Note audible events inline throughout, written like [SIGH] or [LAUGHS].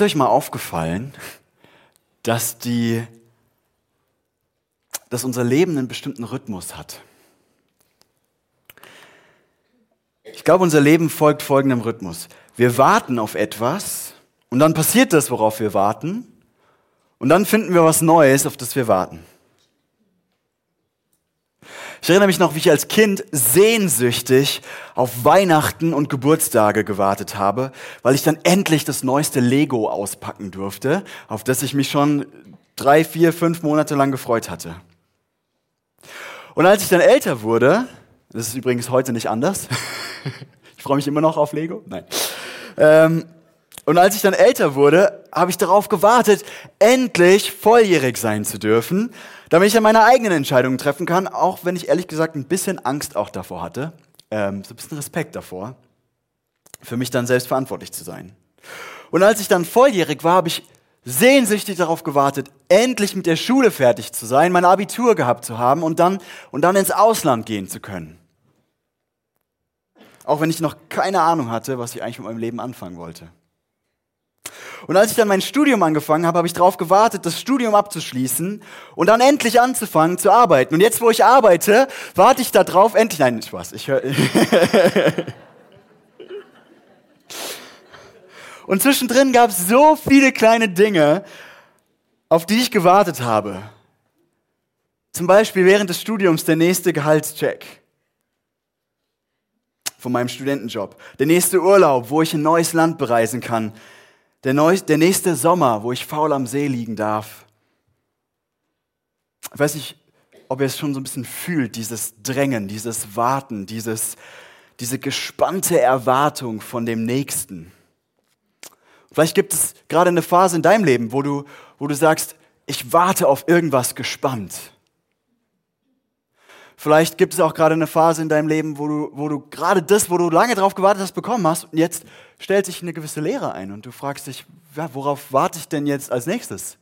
Ist euch mal aufgefallen, dass, die, dass unser Leben einen bestimmten Rhythmus hat? Ich glaube, unser Leben folgt folgendem Rhythmus. Wir warten auf etwas und dann passiert das, worauf wir warten. Und dann finden wir was Neues, auf das wir warten. Ich erinnere mich noch, wie ich als Kind sehnsüchtig auf Weihnachten und Geburtstage gewartet habe, weil ich dann endlich das neueste Lego auspacken durfte, auf das ich mich schon drei, vier, fünf Monate lang gefreut hatte. Und als ich dann älter wurde, das ist übrigens heute nicht anders, [LAUGHS] ich freue mich immer noch auf Lego, nein. Ähm, und als ich dann älter wurde, habe ich darauf gewartet, endlich volljährig sein zu dürfen, damit ich ja meine eigenen Entscheidungen treffen kann, auch wenn ich ehrlich gesagt ein bisschen Angst auch davor hatte, ähm, so ein bisschen Respekt davor, für mich dann selbst verantwortlich zu sein. Und als ich dann volljährig war, habe ich sehnsüchtig darauf gewartet, endlich mit der Schule fertig zu sein, mein Abitur gehabt zu haben und dann, und dann ins Ausland gehen zu können. Auch wenn ich noch keine Ahnung hatte, was ich eigentlich mit meinem Leben anfangen wollte. Und als ich dann mein Studium angefangen habe, habe ich darauf gewartet, das Studium abzuschließen und dann endlich anzufangen zu arbeiten. Und jetzt, wo ich arbeite, warte ich darauf, endlich, nein, Spaß, ich höre. [LAUGHS] und zwischendrin gab es so viele kleine Dinge, auf die ich gewartet habe. Zum Beispiel während des Studiums der nächste Gehaltscheck von meinem Studentenjob, der nächste Urlaub, wo ich ein neues Land bereisen kann, der, neu, der nächste Sommer, wo ich faul am See liegen darf. Ich weiß nicht, ob ihr es schon so ein bisschen fühlt, dieses Drängen, dieses Warten, dieses, diese gespannte Erwartung von dem Nächsten. Vielleicht gibt es gerade eine Phase in deinem Leben, wo du, wo du sagst, ich warte auf irgendwas gespannt. Vielleicht gibt es auch gerade eine Phase in deinem Leben, wo du, wo du gerade das, wo du lange drauf gewartet hast, bekommen hast. Und jetzt stellt sich eine gewisse Leere ein und du fragst dich, ja, worauf warte ich denn jetzt als nächstes?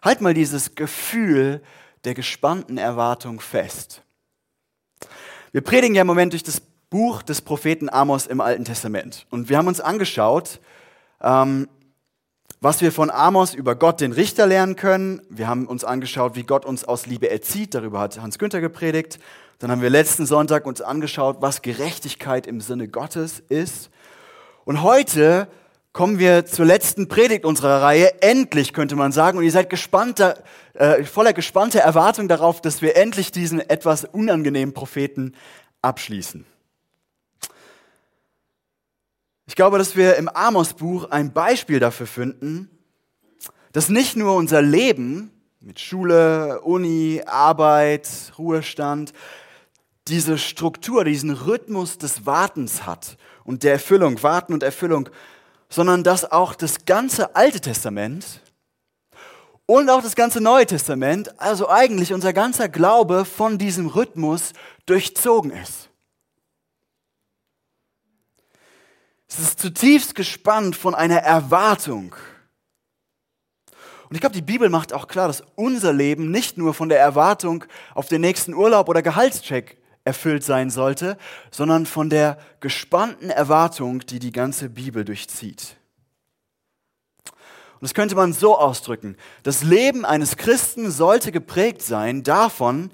Halt mal dieses Gefühl der gespannten Erwartung fest. Wir predigen ja im Moment durch das Buch des Propheten Amos im Alten Testament. Und wir haben uns angeschaut, ähm, was wir von Amos über Gott, den Richter, lernen können. Wir haben uns angeschaut, wie Gott uns aus Liebe erzieht. Darüber hat Hans Günther gepredigt. Dann haben wir letzten Sonntag uns angeschaut, was Gerechtigkeit im Sinne Gottes ist. Und heute kommen wir zur letzten Predigt unserer Reihe. Endlich könnte man sagen. Und ihr seid gespannter, äh, voller gespannter Erwartung darauf, dass wir endlich diesen etwas unangenehmen Propheten abschließen. Ich glaube, dass wir im Amos-Buch ein Beispiel dafür finden, dass nicht nur unser Leben mit Schule, Uni, Arbeit, Ruhestand diese Struktur, diesen Rhythmus des Wartens hat und der Erfüllung, Warten und Erfüllung, sondern dass auch das ganze Alte Testament und auch das ganze Neue Testament, also eigentlich unser ganzer Glaube von diesem Rhythmus durchzogen ist. Es ist zutiefst gespannt von einer Erwartung. Und ich glaube, die Bibel macht auch klar, dass unser Leben nicht nur von der Erwartung auf den nächsten Urlaub oder Gehaltscheck erfüllt sein sollte, sondern von der gespannten Erwartung, die die ganze Bibel durchzieht. Und das könnte man so ausdrücken. Das Leben eines Christen sollte geprägt sein davon,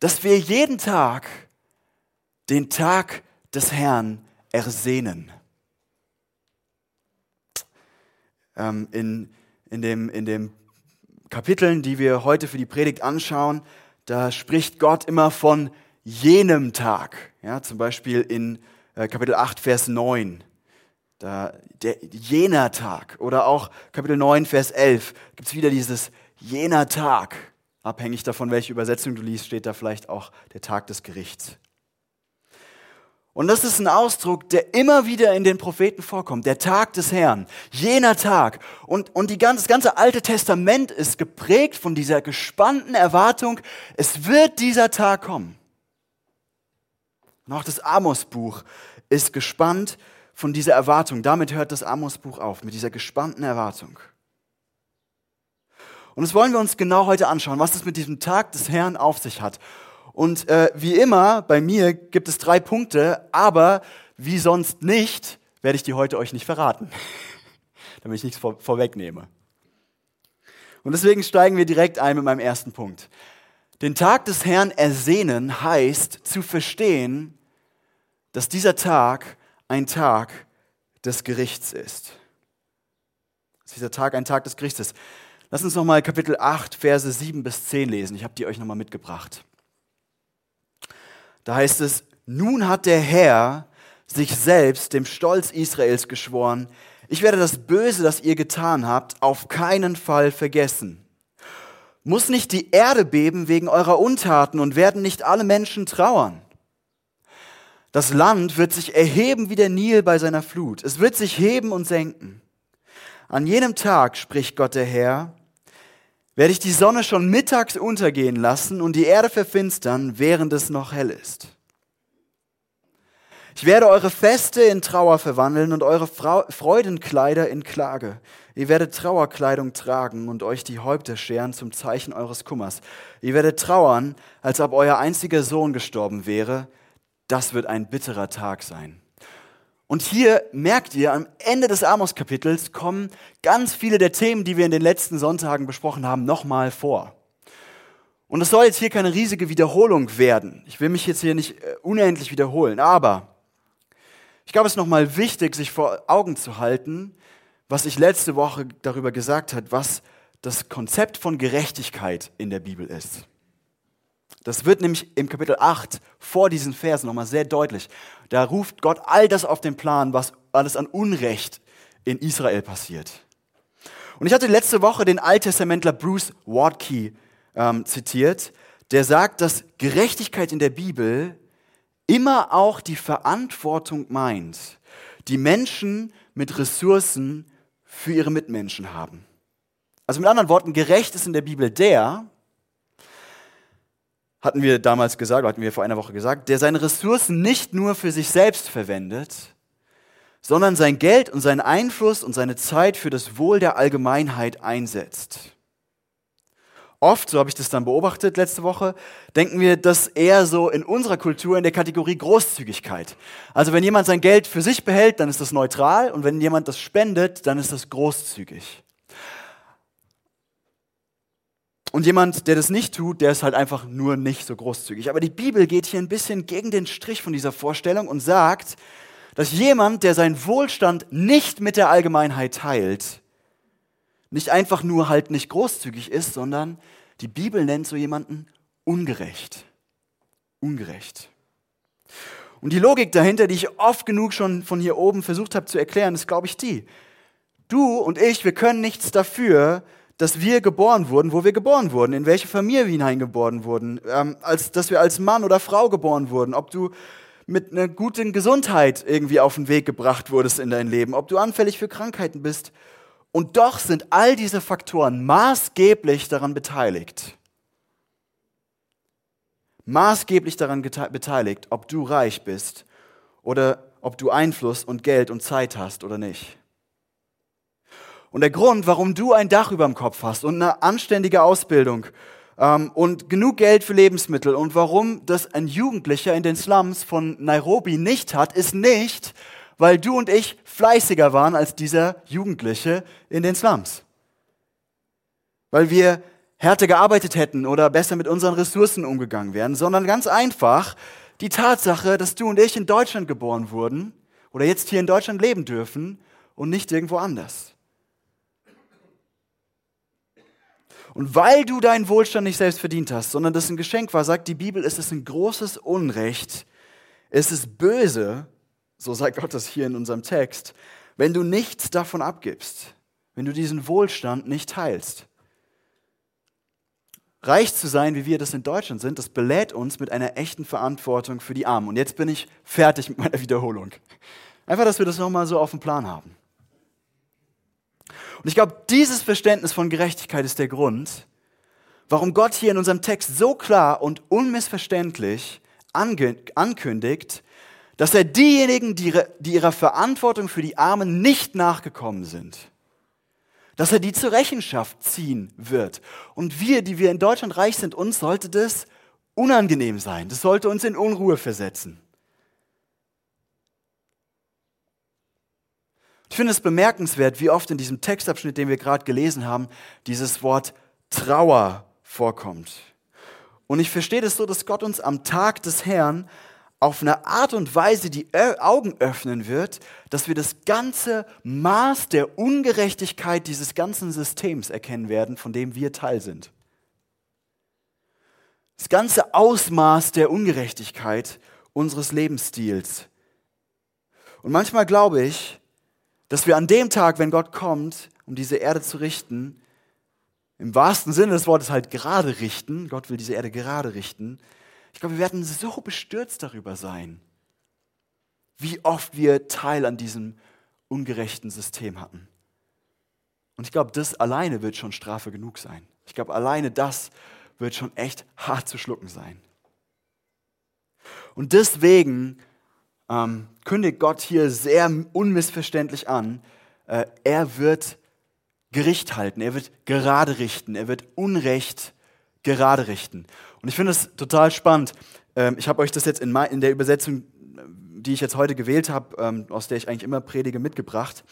dass wir jeden Tag den Tag des Herrn ersehnen. Ähm, in, in, dem, in dem Kapiteln, die wir heute für die Predigt anschauen, da spricht Gott immer von jenem Tag. Ja, zum Beispiel in äh, Kapitel 8, Vers 9. Da, der, jener Tag. Oder auch Kapitel 9, Vers 11 gibt es wieder dieses jener Tag. Abhängig davon, welche Übersetzung du liest, steht da vielleicht auch der Tag des Gerichts. Und das ist ein Ausdruck, der immer wieder in den Propheten vorkommt. Der Tag des Herrn. Jener Tag. Und, und die ganze, das ganze Alte Testament ist geprägt von dieser gespannten Erwartung, es wird dieser Tag kommen. Und auch das Amos-Buch ist gespannt von dieser Erwartung. Damit hört das Amos-Buch auf, mit dieser gespannten Erwartung. Und das wollen wir uns genau heute anschauen, was es mit diesem Tag des Herrn auf sich hat und äh, wie immer, bei mir gibt es drei Punkte, aber wie sonst nicht, werde ich die heute euch nicht verraten, [LAUGHS] damit ich nichts vor, vorwegnehme. Und deswegen steigen wir direkt ein mit meinem ersten Punkt. Den Tag des Herrn ersehnen heißt zu verstehen, dass dieser Tag ein Tag des Gerichts ist. Dass dieser Tag ein Tag des Gerichts ist. Lass uns nochmal Kapitel 8, Verse 7 bis 10 lesen. Ich habe die euch nochmal mitgebracht. Da heißt es, nun hat der Herr sich selbst dem Stolz Israels geschworen, ich werde das Böse, das ihr getan habt, auf keinen Fall vergessen. Muss nicht die Erde beben wegen eurer Untaten und werden nicht alle Menschen trauern? Das Land wird sich erheben wie der Nil bei seiner Flut. Es wird sich heben und senken. An jenem Tag, spricht Gott der Herr, werde ich die Sonne schon mittags untergehen lassen und die Erde verfinstern, während es noch hell ist. Ich werde eure Feste in Trauer verwandeln und eure Freudenkleider in Klage. Ihr werdet Trauerkleidung tragen und euch die Häupter scheren zum Zeichen eures Kummers. Ihr werdet trauern, als ob euer einziger Sohn gestorben wäre. Das wird ein bitterer Tag sein. Und hier merkt ihr, am Ende des Amos-Kapitels kommen ganz viele der Themen, die wir in den letzten Sonntagen besprochen haben, nochmal vor. Und es soll jetzt hier keine riesige Wiederholung werden. Ich will mich jetzt hier nicht äh, unendlich wiederholen, aber ich glaube, es ist nochmal wichtig, sich vor Augen zu halten, was ich letzte Woche darüber gesagt habe, was das Konzept von Gerechtigkeit in der Bibel ist. Das wird nämlich im Kapitel 8 vor diesen Versen nochmal sehr deutlich. Da ruft Gott all das auf den Plan, was alles an Unrecht in Israel passiert. Und ich hatte letzte Woche den Alttestamentler Bruce Watke ähm, zitiert, der sagt, dass Gerechtigkeit in der Bibel immer auch die Verantwortung meint, die Menschen mit Ressourcen für ihre Mitmenschen haben. Also mit anderen Worten, gerecht ist in der Bibel der, hatten wir damals gesagt, hatten wir vor einer Woche gesagt, der seine Ressourcen nicht nur für sich selbst verwendet, sondern sein Geld und seinen Einfluss und seine Zeit für das Wohl der Allgemeinheit einsetzt. Oft, so habe ich das dann beobachtet letzte Woche, denken wir das eher so in unserer Kultur in der Kategorie Großzügigkeit. Also wenn jemand sein Geld für sich behält, dann ist das neutral und wenn jemand das spendet, dann ist das großzügig. Und jemand, der das nicht tut, der ist halt einfach nur nicht so großzügig. Aber die Bibel geht hier ein bisschen gegen den Strich von dieser Vorstellung und sagt, dass jemand, der seinen Wohlstand nicht mit der Allgemeinheit teilt, nicht einfach nur halt nicht großzügig ist, sondern die Bibel nennt so jemanden ungerecht. Ungerecht. Und die Logik dahinter, die ich oft genug schon von hier oben versucht habe zu erklären, ist, glaube ich, die. Du und ich, wir können nichts dafür, dass wir geboren wurden, wo wir geboren wurden, in welche Familie wir hineingeboren wurden, ähm, als, dass wir als Mann oder Frau geboren wurden, ob du mit einer guten Gesundheit irgendwie auf den Weg gebracht wurdest in dein Leben, ob du anfällig für Krankheiten bist. Und doch sind all diese Faktoren maßgeblich daran beteiligt. Maßgeblich daran beteiligt, ob du reich bist oder ob du Einfluss und Geld und Zeit hast oder nicht. Und der Grund, warum du ein Dach über dem Kopf hast und eine anständige Ausbildung ähm, und genug Geld für Lebensmittel und warum das ein Jugendlicher in den Slums von Nairobi nicht hat, ist nicht, weil du und ich fleißiger waren als dieser Jugendliche in den Slums. Weil wir härter gearbeitet hätten oder besser mit unseren Ressourcen umgegangen wären, sondern ganz einfach die Tatsache, dass du und ich in Deutschland geboren wurden oder jetzt hier in Deutschland leben dürfen und nicht irgendwo anders. Und weil du deinen Wohlstand nicht selbst verdient hast, sondern das ein Geschenk war, sagt die Bibel, es ist ein großes Unrecht, es ist böse, so sagt Gott das hier in unserem Text, wenn du nichts davon abgibst, wenn du diesen Wohlstand nicht teilst. Reich zu sein, wie wir das in Deutschland sind, das belädt uns mit einer echten Verantwortung für die Armen. Und jetzt bin ich fertig mit meiner Wiederholung. Einfach, dass wir das nochmal so auf dem Plan haben. Und ich glaube, dieses Verständnis von Gerechtigkeit ist der Grund, warum Gott hier in unserem Text so klar und unmissverständlich ankündigt, dass er diejenigen, die, ihrer Verantwortung für die Armen nicht nachgekommen sind, dass er die zur Rechenschaft ziehen wird. Und wir, die wir in Deutschland reich sind, uns sollte das unangenehm sein. Das sollte uns in Unruhe versetzen. Ich finde es bemerkenswert, wie oft in diesem Textabschnitt, den wir gerade gelesen haben, dieses Wort Trauer vorkommt. Und ich verstehe das so, dass Gott uns am Tag des Herrn auf eine Art und Weise die Augen öffnen wird, dass wir das ganze Maß der Ungerechtigkeit dieses ganzen Systems erkennen werden, von dem wir Teil sind. Das ganze Ausmaß der Ungerechtigkeit unseres Lebensstils. Und manchmal glaube ich, dass wir an dem Tag, wenn Gott kommt, um diese Erde zu richten, im wahrsten Sinne des Wortes halt gerade richten, Gott will diese Erde gerade richten, ich glaube, wir werden so bestürzt darüber sein, wie oft wir Teil an diesem ungerechten System hatten. Und ich glaube, das alleine wird schon Strafe genug sein. Ich glaube, alleine das wird schon echt hart zu schlucken sein. Und deswegen ähm, kündigt Gott hier sehr unmissverständlich an, äh, er wird Gericht halten, er wird gerade richten, er wird Unrecht gerade richten. Und ich finde es total spannend. Ähm, ich habe euch das jetzt in, der Übersetzung, die ich jetzt heute gewählt habe, ähm, aus der ich eigentlich immer predige, mitgebracht.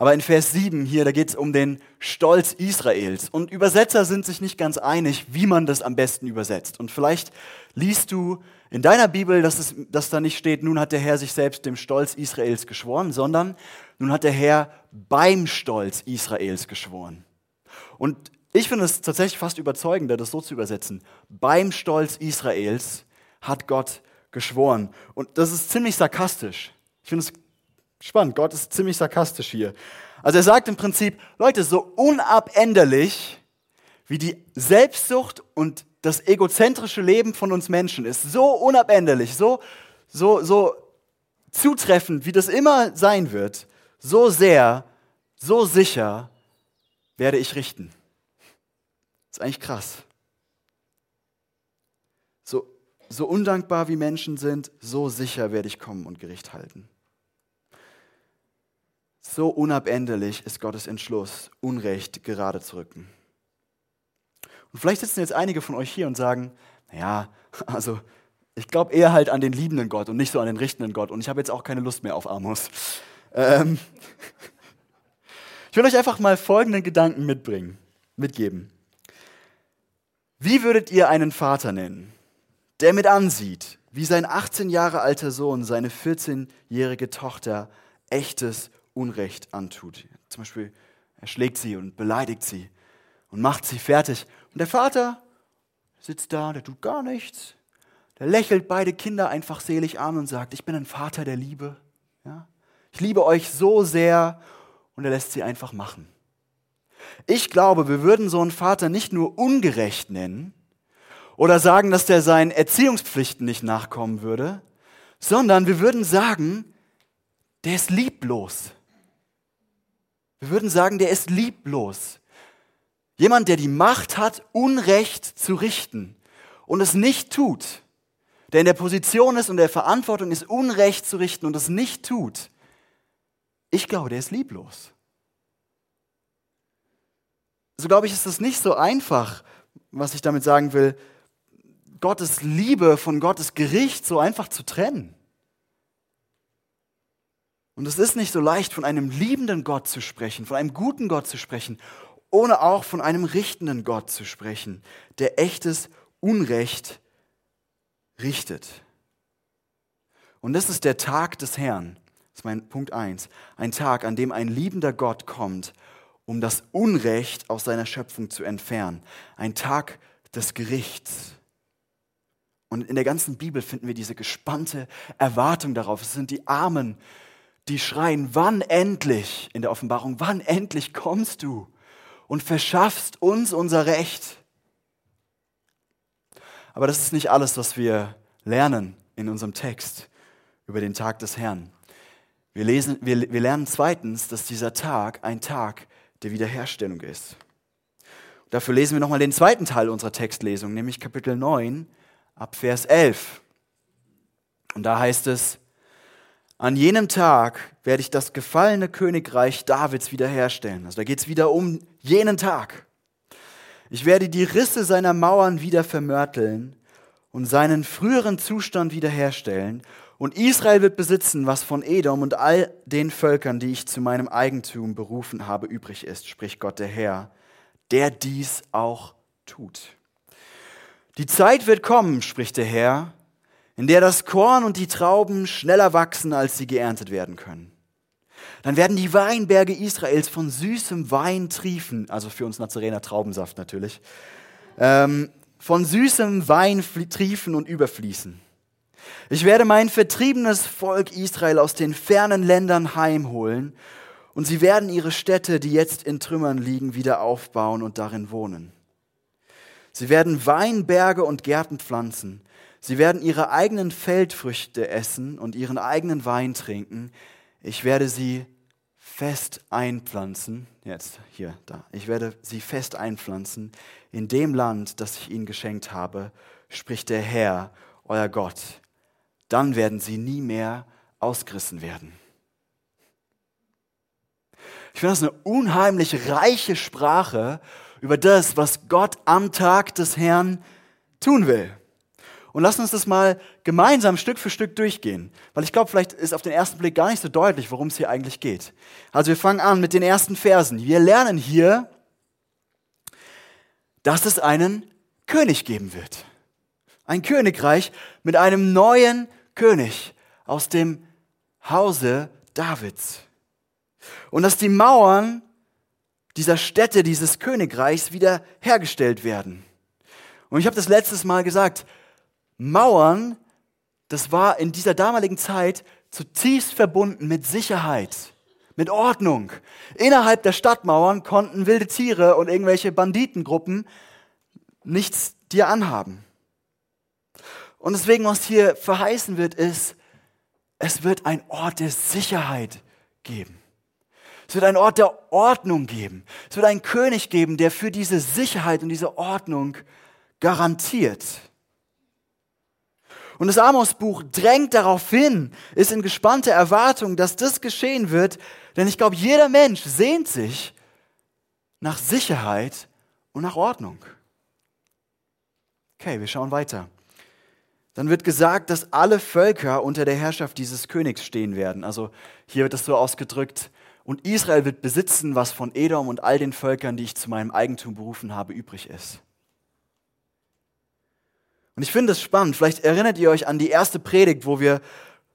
Aber in Vers 7 hier, da geht es um den Stolz Israels. Und Übersetzer sind sich nicht ganz einig, wie man das am besten übersetzt. Und vielleicht liest du in deiner Bibel, dass, es, dass da nicht steht, nun hat der Herr sich selbst dem Stolz Israels geschworen, sondern nun hat der Herr beim Stolz Israels geschworen. Und ich finde es tatsächlich fast überzeugender, das so zu übersetzen. Beim Stolz Israels hat Gott geschworen. Und das ist ziemlich sarkastisch. Ich finde es spannend. Gott ist ziemlich sarkastisch hier. Also er sagt im Prinzip, Leute, so unabänderlich wie die Selbstsucht und das egozentrische Leben von uns Menschen ist, so unabänderlich, so, so, so zutreffend, wie das immer sein wird, so sehr, so sicher werde ich richten. Das ist eigentlich krass. So, so undankbar wie Menschen sind, so sicher werde ich kommen und Gericht halten. So unabänderlich ist Gottes Entschluss, Unrecht gerade zu rücken. Und vielleicht sitzen jetzt einige von euch hier und sagen, naja, also ich glaube eher halt an den liebenden Gott und nicht so an den richtenden Gott. Und ich habe jetzt auch keine Lust mehr auf Amos. Ähm ich will euch einfach mal folgenden Gedanken mitbringen, mitgeben. Wie würdet ihr einen Vater nennen, der mit ansieht, wie sein 18 Jahre alter Sohn seine 14-jährige Tochter echtes Unrecht antut? Zum Beispiel, er schlägt sie und beleidigt sie und macht sie fertig. Und der Vater sitzt da, der tut gar nichts. Der lächelt beide Kinder einfach selig an und sagt, ich bin ein Vater der Liebe. Ja? Ich liebe euch so sehr und er lässt sie einfach machen. Ich glaube, wir würden so einen Vater nicht nur ungerecht nennen oder sagen, dass der seinen Erziehungspflichten nicht nachkommen würde, sondern wir würden sagen, der ist lieblos. Wir würden sagen, der ist lieblos. Jemand, der die Macht hat, Unrecht zu richten und es nicht tut, der in der Position ist und der Verantwortung ist, Unrecht zu richten und es nicht tut. Ich glaube, der ist lieblos so glaube ich, ist es nicht so einfach, was ich damit sagen will, Gottes Liebe von Gottes Gericht so einfach zu trennen. Und es ist nicht so leicht, von einem liebenden Gott zu sprechen, von einem guten Gott zu sprechen, ohne auch von einem richtenden Gott zu sprechen, der echtes Unrecht richtet. Und das ist der Tag des Herrn. Das ist mein Punkt 1. Ein Tag, an dem ein liebender Gott kommt um das Unrecht aus seiner Schöpfung zu entfernen. Ein Tag des Gerichts. Und in der ganzen Bibel finden wir diese gespannte Erwartung darauf. Es sind die Armen, die schreien, wann endlich, in der Offenbarung, wann endlich kommst du und verschaffst uns unser Recht. Aber das ist nicht alles, was wir lernen in unserem Text über den Tag des Herrn. Wir, lesen, wir, wir lernen zweitens, dass dieser Tag ein Tag der Wiederherstellung ist. Dafür lesen wir nochmal den zweiten Teil unserer Textlesung, nämlich Kapitel 9 ab Vers 11. Und da heißt es, an jenem Tag werde ich das gefallene Königreich Davids wiederherstellen. Also da geht es wieder um jenen Tag. Ich werde die Risse seiner Mauern wieder vermörteln und seinen früheren Zustand wiederherstellen Und Israel wird besitzen, was von Edom und all den Völkern, die ich zu meinem Eigentum berufen habe, übrig ist, spricht Gott der Herr, der dies auch tut. Die Zeit wird kommen, spricht der Herr, in der das Korn und die Trauben schneller wachsen, als sie geerntet werden können. Dann werden die Weinberge Israels von süßem Wein triefen, also für uns Nazarener Traubensaft natürlich, ähm, von süßem Wein triefen und überfließen. Ich werde mein vertriebenes Volk Israel aus den fernen Ländern heimholen und sie werden ihre Städte, die jetzt in Trümmern liegen, wieder aufbauen und darin wohnen. Sie werden Weinberge und Gärten pflanzen. Sie werden ihre eigenen Feldfrüchte essen und ihren eigenen Wein trinken. Ich werde sie fest einpflanzen. Jetzt, hier, da. Ich werde sie fest einpflanzen in dem Land, das ich ihnen geschenkt habe, spricht der Herr, euer Gott dann werden sie nie mehr ausgerissen werden. Ich finde das eine unheimlich reiche Sprache über das, was Gott am Tag des Herrn tun will. Und lass uns das mal gemeinsam Stück für Stück durchgehen, weil ich glaube, vielleicht ist auf den ersten Blick gar nicht so deutlich, worum es hier eigentlich geht. Also wir fangen an mit den ersten Versen. Wir lernen hier, dass es einen König geben wird. Ein Königreich mit einem neuen König aus dem Hause Davids. Und dass die Mauern dieser Städte, dieses Königreichs wieder hergestellt werden. Und ich habe das letztes Mal gesagt, Mauern, das war in dieser damaligen Zeit zutiefst verbunden mit Sicherheit, mit Ordnung. Innerhalb der Stadtmauern konnten wilde Tiere und irgendwelche Banditengruppen nichts dir anhaben. Und deswegen, was hier verheißen wird, ist, es wird ein Ort der Sicherheit geben. Es wird ein Ort der Ordnung geben. Es wird einen König geben, der für diese Sicherheit und diese Ordnung garantiert. Und das Amos-Buch drängt darauf hin, ist in gespannter Erwartung, dass das geschehen wird, denn ich glaube, jeder Mensch sehnt sich nach Sicherheit und nach Ordnung. Okay, wir schauen weiter dann wird gesagt, dass alle Völker unter der Herrschaft dieses Königs stehen werden. Also hier wird es so ausgedrückt, und Israel wird besitzen, was von Edom und all den Völkern, die ich zu meinem Eigentum berufen habe, übrig ist. Und ich finde es spannend. Vielleicht erinnert ihr euch an die erste Predigt, wo wir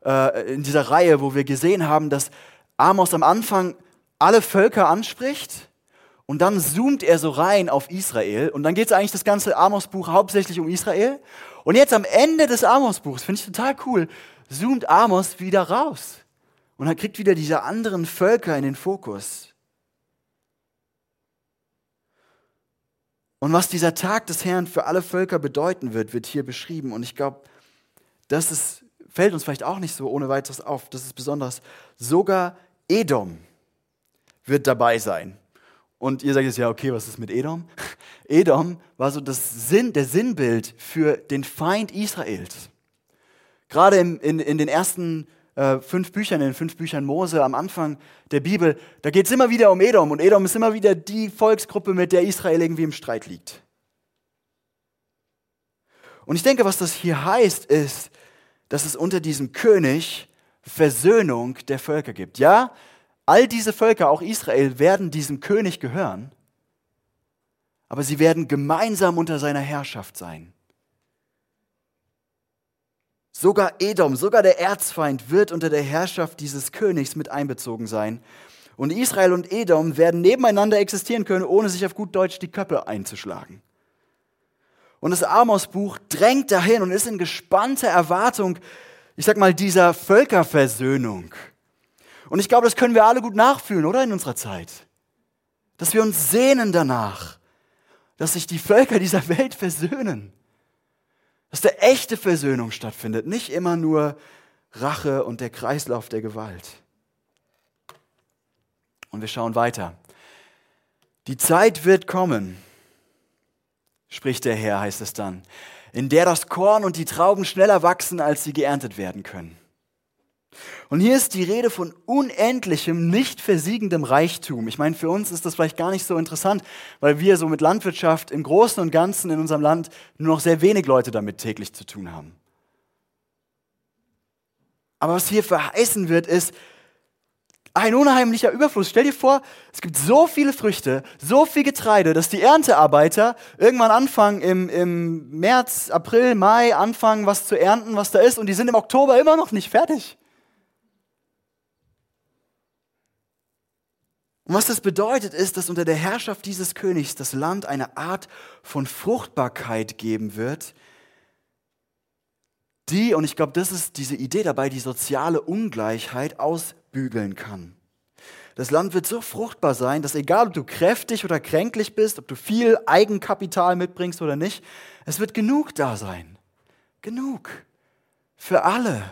äh, in dieser Reihe, wo wir gesehen haben, dass Amos am Anfang alle Völker anspricht und dann zoomt er so rein auf Israel und dann geht es eigentlich das ganze Amos-Buch hauptsächlich um Israel. Und jetzt am Ende des Amos-Buchs, finde ich total cool, zoomt Amos wieder raus. Und er kriegt wieder diese anderen Völker in den Fokus. Und was dieser Tag des Herrn für alle Völker bedeuten wird, wird hier beschrieben. Und ich glaube, das ist, fällt uns vielleicht auch nicht so ohne weiteres auf. Das ist besonders. Sogar Edom wird dabei sein. Und ihr sagt jetzt, ja, okay, was ist mit Edom? [LAUGHS] Edom war so das Sinn, der Sinnbild für den Feind Israels. Gerade in, in, in den ersten äh, fünf Büchern, in den fünf Büchern Mose am Anfang der Bibel, da geht es immer wieder um Edom. Und Edom ist immer wieder die Volksgruppe, mit der Israel irgendwie im Streit liegt. Und ich denke, was das hier heißt, ist, dass es unter diesem König Versöhnung der Völker gibt. Ja, All diese Völker, auch Israel, werden diesem König gehören, aber sie werden gemeinsam unter seiner Herrschaft sein. Sogar Edom, sogar der Erzfeind wird unter der Herrschaft dieses Königs mit einbezogen sein. Und Israel und Edom werden nebeneinander existieren können, ohne sich auf gut Deutsch die Köpfe einzuschlagen. Und das Amos-Buch drängt dahin und ist in gespannter Erwartung, ich sag mal, dieser Völkerversöhnung. Und ich glaube, das können wir alle gut nachfühlen, oder in unserer Zeit. Dass wir uns sehnen danach, dass sich die Völker dieser Welt versöhnen. Dass da echte Versöhnung stattfindet, nicht immer nur Rache und der Kreislauf der Gewalt. Und wir schauen weiter. Die Zeit wird kommen, spricht der Herr, heißt es dann, in der das Korn und die Trauben schneller wachsen, als sie geerntet werden können. Und hier ist die Rede von unendlichem, nicht versiegendem Reichtum. Ich meine, für uns ist das vielleicht gar nicht so interessant, weil wir so mit Landwirtschaft im Großen und Ganzen in unserem Land nur noch sehr wenig Leute damit täglich zu tun haben. Aber was hier verheißen wird, ist ein unheimlicher Überfluss. Stell dir vor, es gibt so viele Früchte, so viel Getreide, dass die Erntearbeiter irgendwann anfangen im, im März, April, Mai anfangen, was zu ernten, was da ist, und die sind im Oktober immer noch nicht fertig. Und was das bedeutet, ist, dass unter der Herrschaft dieses Königs das Land eine Art von Fruchtbarkeit geben wird, die, und ich glaube, das ist diese Idee dabei, die soziale Ungleichheit ausbügeln kann. Das Land wird so fruchtbar sein, dass egal, ob du kräftig oder kränklich bist, ob du viel Eigenkapital mitbringst oder nicht, es wird genug da sein. Genug. Für alle.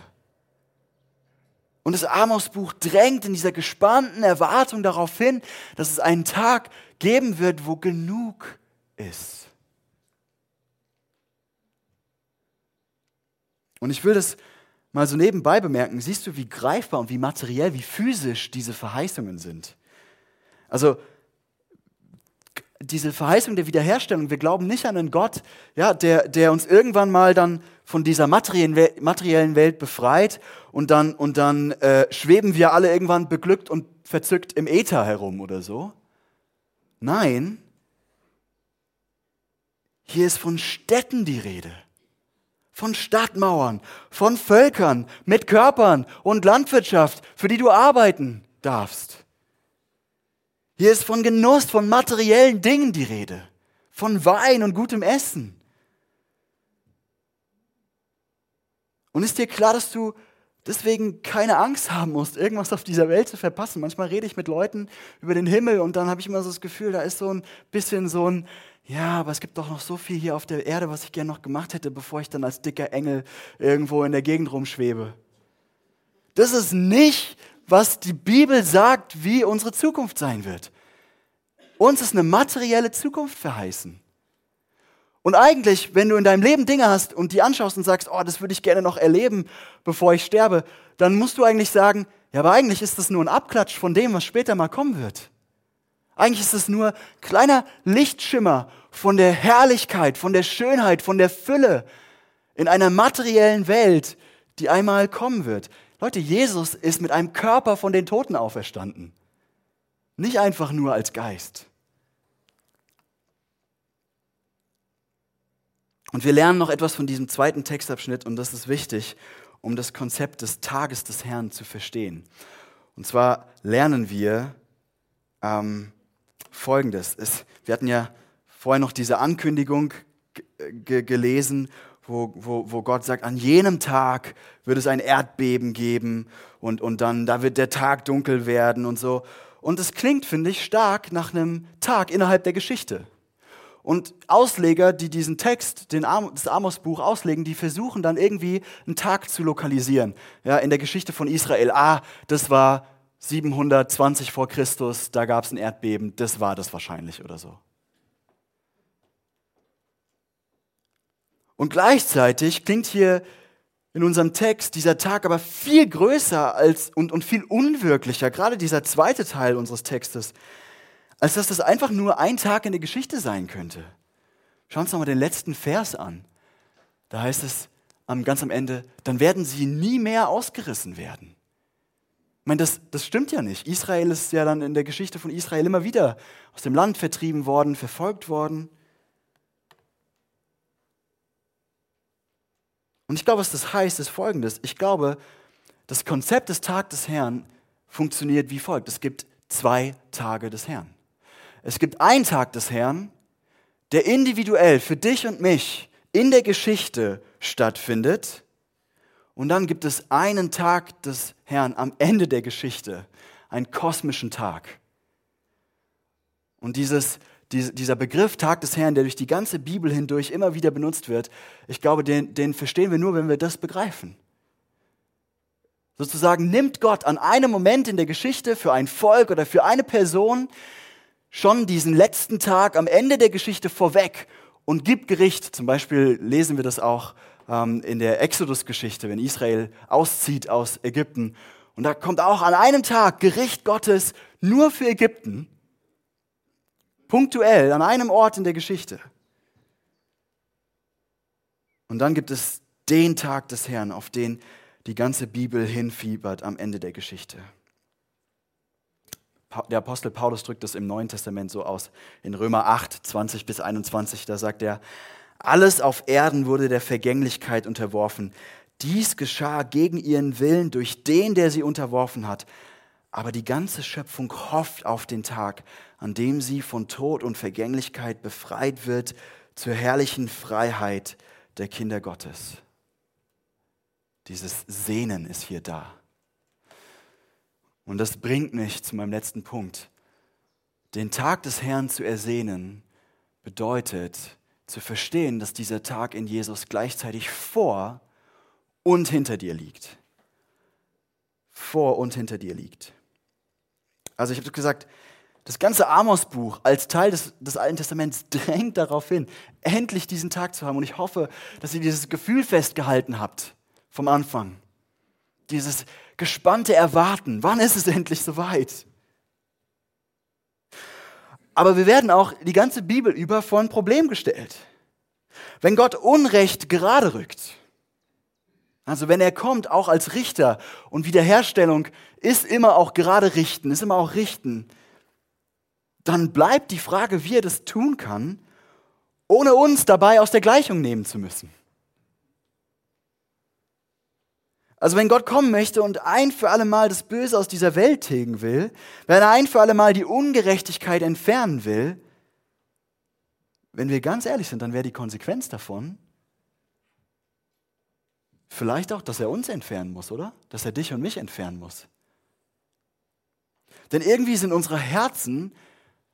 Und das Amos-Buch drängt in dieser gespannten Erwartung darauf hin, dass es einen Tag geben wird, wo genug ist. Und ich will das mal so nebenbei bemerken. Siehst du, wie greifbar und wie materiell, wie physisch diese Verheißungen sind? Also, diese Verheißung der Wiederherstellung, wir glauben nicht an einen Gott, ja, der, der uns irgendwann mal dann von dieser materiellen Welt befreit und dann, und dann äh, schweben wir alle irgendwann beglückt und verzückt im Äther herum oder so. Nein, hier ist von Städten die Rede, von Stadtmauern, von Völkern mit Körpern und Landwirtschaft, für die du arbeiten darfst. Hier ist von Genuss, von materiellen Dingen die Rede, von Wein und gutem Essen. Und ist dir klar, dass du deswegen keine Angst haben musst, irgendwas auf dieser Welt zu verpassen? Manchmal rede ich mit Leuten über den Himmel und dann habe ich immer so das Gefühl, da ist so ein bisschen so ein, ja, aber es gibt doch noch so viel hier auf der Erde, was ich gerne noch gemacht hätte, bevor ich dann als dicker Engel irgendwo in der Gegend rumschwebe. Das ist nicht was die Bibel sagt, wie unsere Zukunft sein wird. Uns ist eine materielle Zukunft verheißen. Und eigentlich, wenn du in deinem Leben Dinge hast und die anschaust und sagst, oh, das würde ich gerne noch erleben, bevor ich sterbe, dann musst du eigentlich sagen, ja, aber eigentlich ist das nur ein Abklatsch von dem, was später mal kommen wird. Eigentlich ist es nur kleiner Lichtschimmer von der Herrlichkeit, von der Schönheit, von der Fülle in einer materiellen Welt, die einmal kommen wird. Leute, Jesus ist mit einem Körper von den Toten auferstanden. Nicht einfach nur als Geist. Und wir lernen noch etwas von diesem zweiten Textabschnitt und das ist wichtig, um das Konzept des Tages des Herrn zu verstehen. Und zwar lernen wir ähm, Folgendes. Es, wir hatten ja vorher noch diese Ankündigung gelesen wo, wo, wo Gott sagt, an jenem Tag wird es ein Erdbeben geben und, und dann, da wird der Tag dunkel werden und so. Und es klingt, finde ich, stark nach einem Tag innerhalb der Geschichte. Und Ausleger, die diesen Text, den Am das Amos-Buch auslegen, die versuchen dann irgendwie einen Tag zu lokalisieren. Ja, in der Geschichte von Israel. Ah, das war 720 vor Christus, da gab es ein Erdbeben, das war das wahrscheinlich oder so. Und gleichzeitig klingt hier in unserem Text dieser Tag aber viel größer als, und, und viel unwirklicher, gerade dieser zweite Teil unseres Textes, als dass das einfach nur ein Tag in der Geschichte sein könnte. Schauen wir uns nochmal den letzten Vers an. Da heißt es ganz am Ende, dann werden sie nie mehr ausgerissen werden. Ich meine, das, das stimmt ja nicht. Israel ist ja dann in der Geschichte von Israel immer wieder aus dem Land vertrieben worden, verfolgt worden. Und ich glaube, was das heißt, ist folgendes. Ich glaube, das Konzept des Tag des Herrn funktioniert wie folgt. Es gibt zwei Tage des Herrn. Es gibt einen Tag des Herrn, der individuell für dich und mich in der Geschichte stattfindet. Und dann gibt es einen Tag des Herrn am Ende der Geschichte, einen kosmischen Tag. Und dieses dieser Begriff Tag des Herrn, der durch die ganze Bibel hindurch immer wieder benutzt wird, ich glaube, den, den verstehen wir nur, wenn wir das begreifen. Sozusagen nimmt Gott an einem Moment in der Geschichte für ein Volk oder für eine Person schon diesen letzten Tag am Ende der Geschichte vorweg und gibt Gericht. Zum Beispiel lesen wir das auch ähm, in der Exodus-Geschichte, wenn Israel auszieht aus Ägypten. Und da kommt auch an einem Tag Gericht Gottes nur für Ägypten. Punktuell, an einem Ort in der Geschichte. Und dann gibt es den Tag des Herrn, auf den die ganze Bibel hinfiebert am Ende der Geschichte. Der Apostel Paulus drückt es im Neuen Testament so aus, in Römer 8, 20 bis 21, da sagt er, alles auf Erden wurde der Vergänglichkeit unterworfen. Dies geschah gegen ihren Willen durch den, der sie unterworfen hat. Aber die ganze Schöpfung hofft auf den Tag, an dem sie von Tod und Vergänglichkeit befreit wird zur herrlichen Freiheit der Kinder Gottes. Dieses Sehnen ist hier da. Und das bringt mich zu meinem letzten Punkt. Den Tag des Herrn zu ersehnen bedeutet zu verstehen, dass dieser Tag in Jesus gleichzeitig vor und hinter dir liegt. Vor und hinter dir liegt. Also ich habe gesagt, das ganze Amos-Buch als Teil des, des Alten Testaments [LAUGHS] drängt darauf hin, endlich diesen Tag zu haben. Und ich hoffe, dass ihr dieses Gefühl festgehalten habt vom Anfang. Dieses gespannte Erwarten. Wann ist es endlich soweit? Aber wir werden auch die ganze Bibel über vor ein Problem gestellt. Wenn Gott Unrecht gerade rückt, also wenn er kommt, auch als Richter und Wiederherstellung ist immer auch gerade richten, ist immer auch richten, dann bleibt die Frage, wie er das tun kann, ohne uns dabei aus der Gleichung nehmen zu müssen. Also wenn Gott kommen möchte und ein für alle Mal das Böse aus dieser Welt tilgen will, wenn er ein für alle Mal die Ungerechtigkeit entfernen will, wenn wir ganz ehrlich sind, dann wäre die Konsequenz davon vielleicht auch, dass er uns entfernen muss, oder? Dass er dich und mich entfernen muss. Denn irgendwie sind unsere Herzen,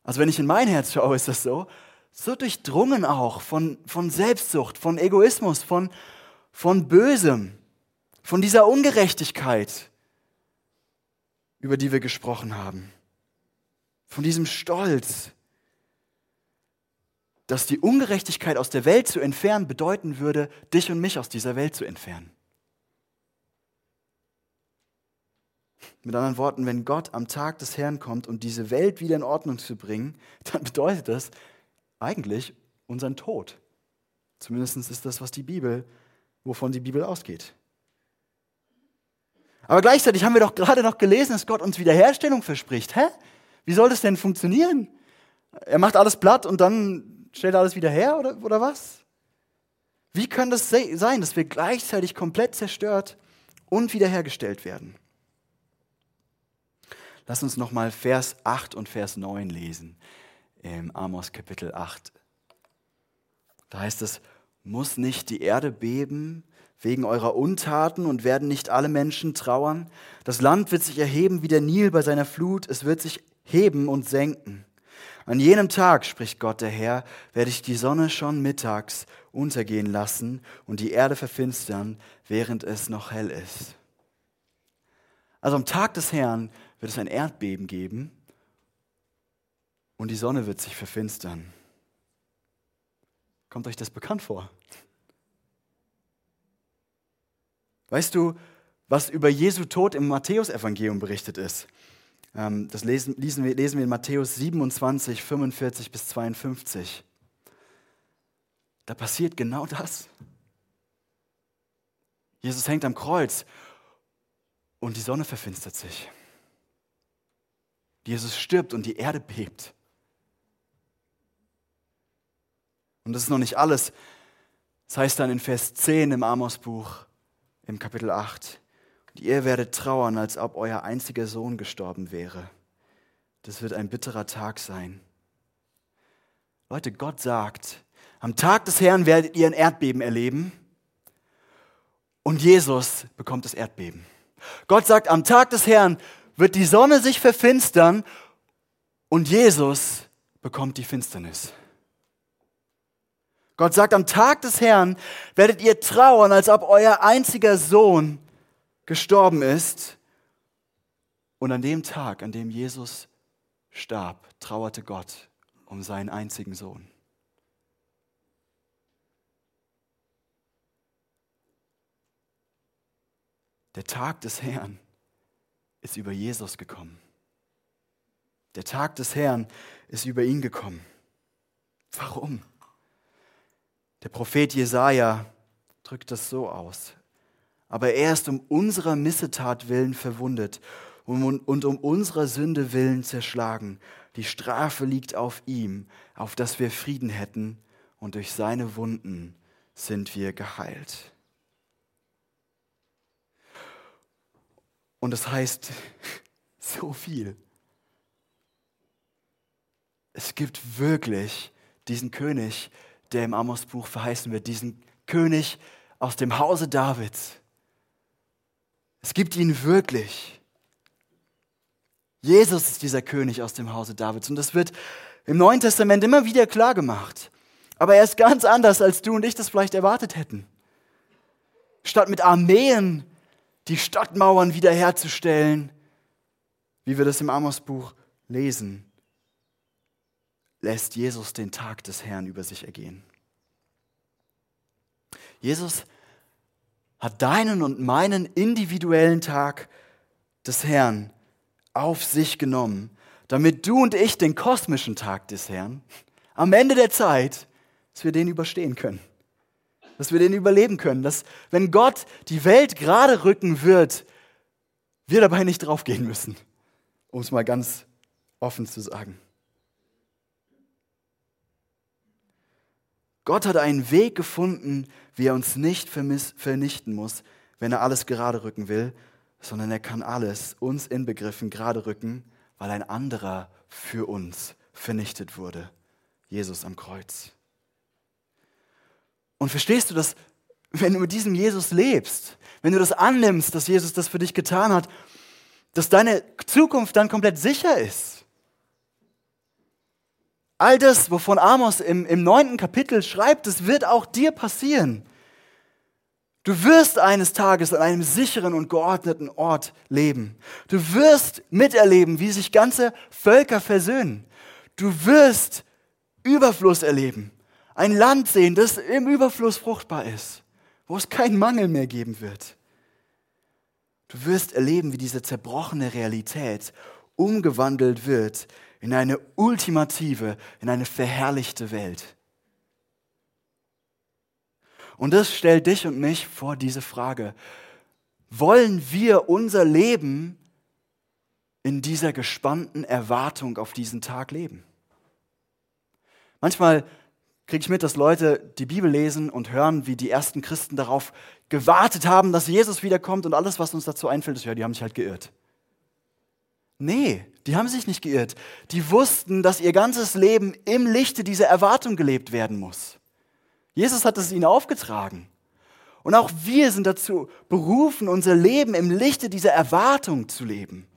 also wenn ich in mein Herz schaue, ist das so, so durchdrungen auch von, von Selbstsucht, von Egoismus, von, von Bösem von dieser Ungerechtigkeit, über die wir gesprochen haben, von diesem Stolz, dass die Ungerechtigkeit aus der Welt zu entfernen bedeuten würde, dich und mich aus dieser Welt zu entfernen. Mit anderen Worten, wenn Gott am Tag des Herrn kommt, um diese Welt wieder in Ordnung zu bringen, [LAUGHS] dann bedeutet das eigentlich unseren Tod. Zumindest ist das, was die Bibel, wovon die Bibel ausgeht. Aber gleichzeitig haben wir doch gerade noch gelesen, dass Gott uns Wiederherstellung verspricht. Hä? Wie soll das denn funktionieren? Er macht alles platt und dann stellt er alles wieder her oder, oder was? Wie kann das sein, dass wir gleichzeitig komplett zerstört und wiederhergestellt werden? Lass uns nochmal Vers 8 und Vers 9 lesen im Amos Kapitel 8. Da heißt es, muss nicht die Erde beben wegen eurer Untaten und werden nicht alle Menschen trauern? Das Land wird sich erheben wie der Nil bei seiner Flut, es wird sich heben und senken. An jenem Tag, spricht Gott der Herr, werde ich die Sonne schon mittags untergehen lassen und die Erde verfinstern, während es noch hell ist. Also am Tag des Herrn wird es ein Erdbeben geben und die Sonne wird sich verfinstern. Kommt euch das bekannt vor? Weißt du, was über Jesu Tod im Matthäusevangelium berichtet ist? Ähm, das lesen, lesen, wir, lesen wir in Matthäus 27, 45 bis 52. Da passiert genau das. Jesus hängt am Kreuz und die Sonne verfinstert sich. Jesus stirbt und die Erde bebt. Und das ist noch nicht alles. Das heißt dann in Vers 10 im Amos-Buch, im Kapitel 8. Und ihr werdet trauern, als ob euer einziger Sohn gestorben wäre. Das wird ein bitterer Tag sein. Leute, Gott sagt, am Tag des Herrn werdet ihr ein Erdbeben erleben und Jesus bekommt das Erdbeben. Gott sagt, am Tag des Herrn wird die Sonne sich verfinstern und Jesus bekommt die Finsternis. Gott sagt, am Tag des Herrn werdet ihr trauern, als ob euer einziger Sohn gestorben ist. Und an dem Tag, an dem Jesus starb, trauerte Gott um seinen einzigen Sohn. Der Tag des Herrn ist über Jesus gekommen. Der Tag des Herrn ist über ihn gekommen. Warum? Der Prophet Jesaja drückt das so aus. aber er ist um unserer Missetat willen verwundet und um unserer Sünde willen zerschlagen. Die Strafe liegt auf ihm, auf dass wir Frieden hätten, und durch seine Wunden sind wir geheilt. Und das heißt [LAUGHS] so viel. Es gibt wirklich diesen König, der im Amos-Buch verheißen wird, diesen König aus dem Hause Davids. Es gibt ihn wirklich. Jesus ist dieser König aus dem Hause Davids. Und das wird im Neuen Testament immer wieder klar gemacht. Aber er ist ganz anders, als du und ich das vielleicht erwartet hätten. Statt mit Armeen die Stadtmauern wiederherzustellen, wie wir das im Amos-Buch lesen, lässt Jesus den Tag des Herrn über sich ergehen. Jesus hat deinen und meinen individuellen Tag des Herrn auf sich genommen, damit du und ich den kosmischen Tag des Herrn am Ende der Zeit, dass wir den überstehen können. Dass wir den überleben können. Dass, wenn Gott die Welt gerade rücken wird, wir dabei nicht draufgehen müssen. Um es mal ganz offen zu sagen. Gott hat einen Weg gefunden, wie er uns nicht vernichten muss, wenn er alles gerade rücken will, sondern er kann alles, uns inbegriffen, gerade rücken, weil ein anderer für uns vernichtet wurde. Jesus am Kreuz. Und verstehst du das, wenn du mit diesem Jesus lebst, wenn du das annimmst, dass Jesus das für dich getan hat, dass deine Zukunft dann komplett sicher ist? All das, wovon Amos im, im neunten Kapitel schreibt, das wird auch dir passieren. Du wirst eines Tages an einem sicheren und geordneten Ort leben. Du wirst miterleben, wie sich ganze Völker versöhnen. Du wirst Überfluss erleben. Ein Land sehen, das im Überfluss fruchtbar ist, wo es keinen Mangel mehr geben wird. Du wirst erleben, wie diese zerbrochene Realität umgewandelt wird in eine ultimative, in eine verherrlichte Welt. Und das stellt dich und mich vor diese Frage. Wollen wir unser Leben in dieser gespannten Erwartung auf diesen Tag leben? Manchmal kriege ich mit, dass Leute die Bibel lesen und hören, wie die ersten Christen darauf gewartet haben, dass Jesus wiederkommt und alles, was uns dazu einfällt, ist, ja, die haben sich halt geirrt. Nee, die haben sich nicht geirrt. Die wussten, dass ihr ganzes Leben im Lichte dieser Erwartung gelebt werden muss. Jesus hat es ihnen aufgetragen. Und auch wir sind dazu berufen, unser Leben im Lichte dieser Erwartung zu leben.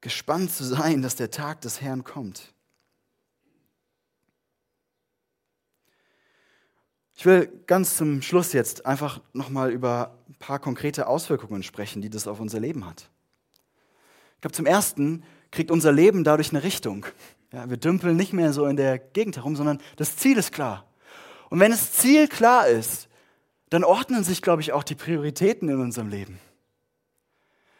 Gespannt zu sein, dass der Tag des Herrn kommt. Ich will ganz zum Schluss jetzt einfach nochmal über ein paar konkrete Auswirkungen sprechen, die das auf unser Leben hat. Ich glaube, zum Ersten kriegt unser Leben dadurch eine Richtung. Ja, wir dümpeln nicht mehr so in der Gegend herum, sondern das Ziel ist klar. Und wenn das Ziel klar ist, dann ordnen sich, glaube ich, auch die Prioritäten in unserem Leben.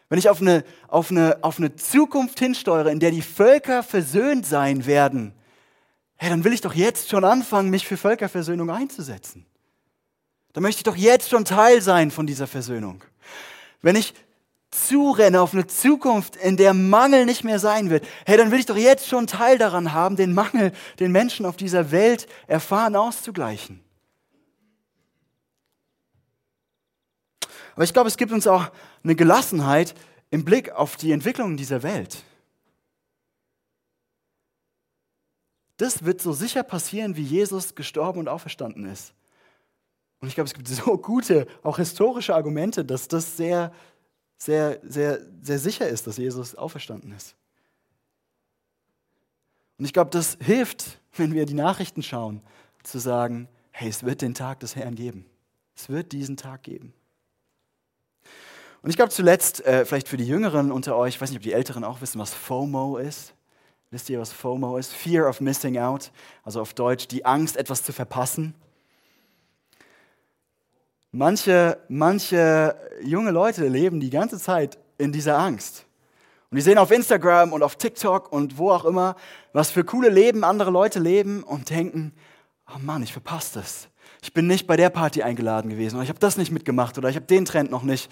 Wenn ich auf eine, auf eine, auf eine Zukunft hinsteuere, in der die Völker versöhnt sein werden, hey, dann will ich doch jetzt schon anfangen, mich für Völkerversöhnung einzusetzen. Dann möchte ich doch jetzt schon Teil sein von dieser Versöhnung. Wenn ich zurenne auf eine Zukunft, in der Mangel nicht mehr sein wird, hey, dann will ich doch jetzt schon Teil daran haben, den Mangel, den Menschen auf dieser Welt erfahren, auszugleichen. Aber ich glaube, es gibt uns auch eine Gelassenheit im Blick auf die Entwicklung dieser Welt. Das wird so sicher passieren, wie Jesus gestorben und auferstanden ist. Und ich glaube, es gibt so gute, auch historische Argumente, dass das sehr, sehr, sehr, sehr sicher ist, dass Jesus auferstanden ist. Und ich glaube, das hilft, wenn wir die Nachrichten schauen, zu sagen, hey, es wird den Tag des Herrn geben. Es wird diesen Tag geben. Und ich glaube zuletzt, äh, vielleicht für die Jüngeren unter euch, ich weiß nicht, ob die Älteren auch wissen, was FOMO ist. Wisst ihr, was FOMO ist? Fear of Missing Out, also auf Deutsch die Angst, etwas zu verpassen. Manche, manche junge Leute leben die ganze Zeit in dieser Angst. Und die sehen auf Instagram und auf TikTok und wo auch immer, was für coole Leben andere Leute leben und denken, oh Mann, ich verpasse das. Ich bin nicht bei der Party eingeladen gewesen oder ich habe das nicht mitgemacht oder ich habe den Trend noch nicht.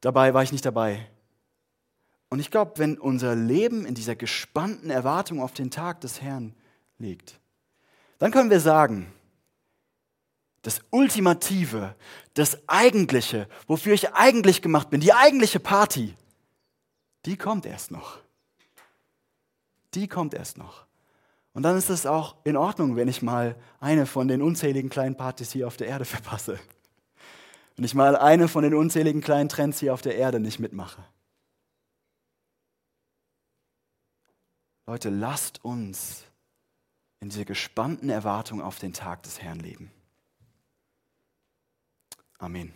Dabei war ich nicht dabei. Und ich glaube, wenn unser Leben in dieser gespannten Erwartung auf den Tag des Herrn liegt, dann können wir sagen, das Ultimative, das Eigentliche, wofür ich eigentlich gemacht bin, die eigentliche Party, die kommt erst noch. Die kommt erst noch. Und dann ist es auch in Ordnung, wenn ich mal eine von den unzähligen kleinen Partys hier auf der Erde verpasse. Wenn ich mal eine von den unzähligen kleinen Trends hier auf der Erde nicht mitmache. Leute, lasst uns in dieser gespannten Erwartung auf den Tag des Herrn leben. Amen.